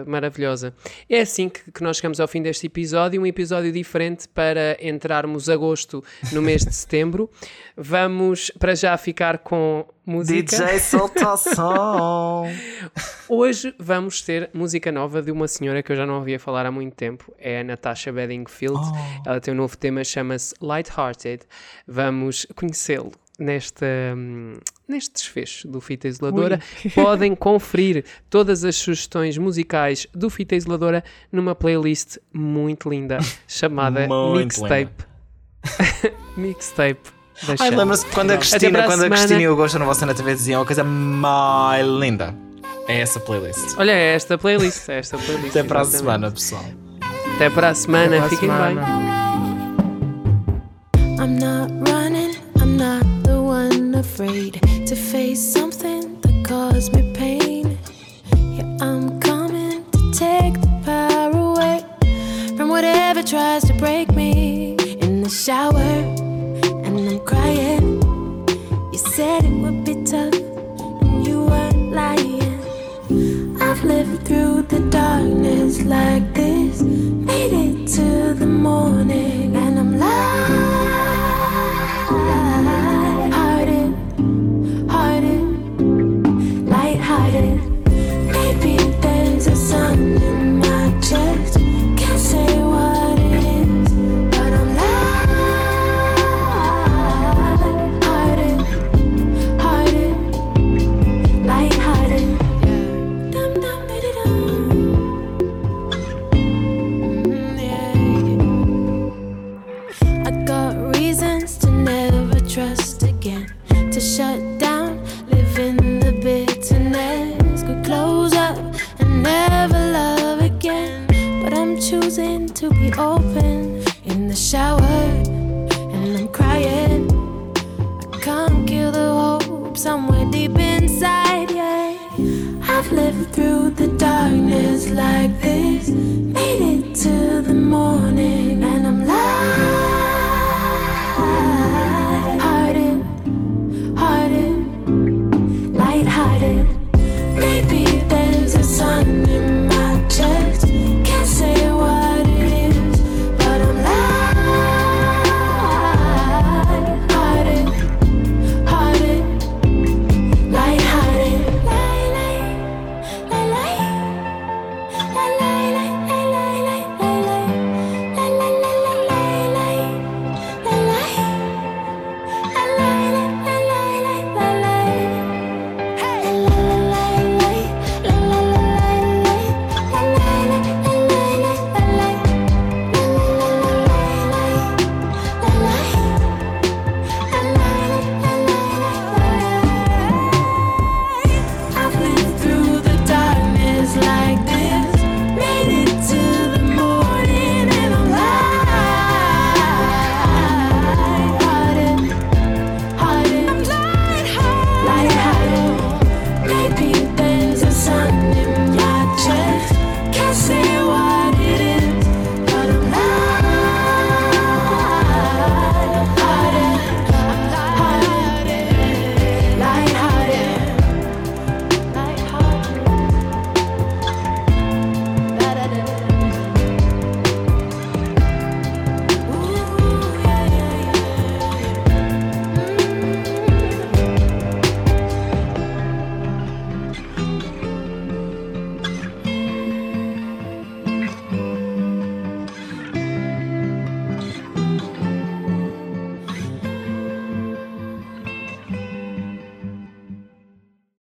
maravilhosa. É assim que, que nós chegamos ao fim deste episódio, um episódio diferente para entrarmos agosto no mês de setembro. Vamos para já ficar com música. DJ solta o som. Hoje vamos ter música nova de uma senhora que eu já não ouvia falar há muito tempo. É a Natasha Bedingfield. Ela tem um novo tema, chama-se Lighthearted. Vamos conhecê-lo nesta, hum, neste desfecho do Fita Isoladora. Podem conferir todas as sugestões musicais do Fita Isoladora numa playlist muito linda chamada Muito Mixtape. Mixtape. Ai, lembra-se quando a Cristina, a quando a. Cristina e o Gosto na vossa na TV diziam a coisa mais linda. É essa playlist. Olha, é esta playlist. É esta playlist. Até para a semana, pessoal. Até para a semana. Até Fiquem bem. semana. I'm not running, I'm not the one afraid to face something that caused me pain. Yeah, I'm coming to take the power away from whatever tries to break me in the shower. I'm crying. You said it would be tough, and you weren't lying. I've lived through the darkness like this, made it to the morning, and I'm light-hearted,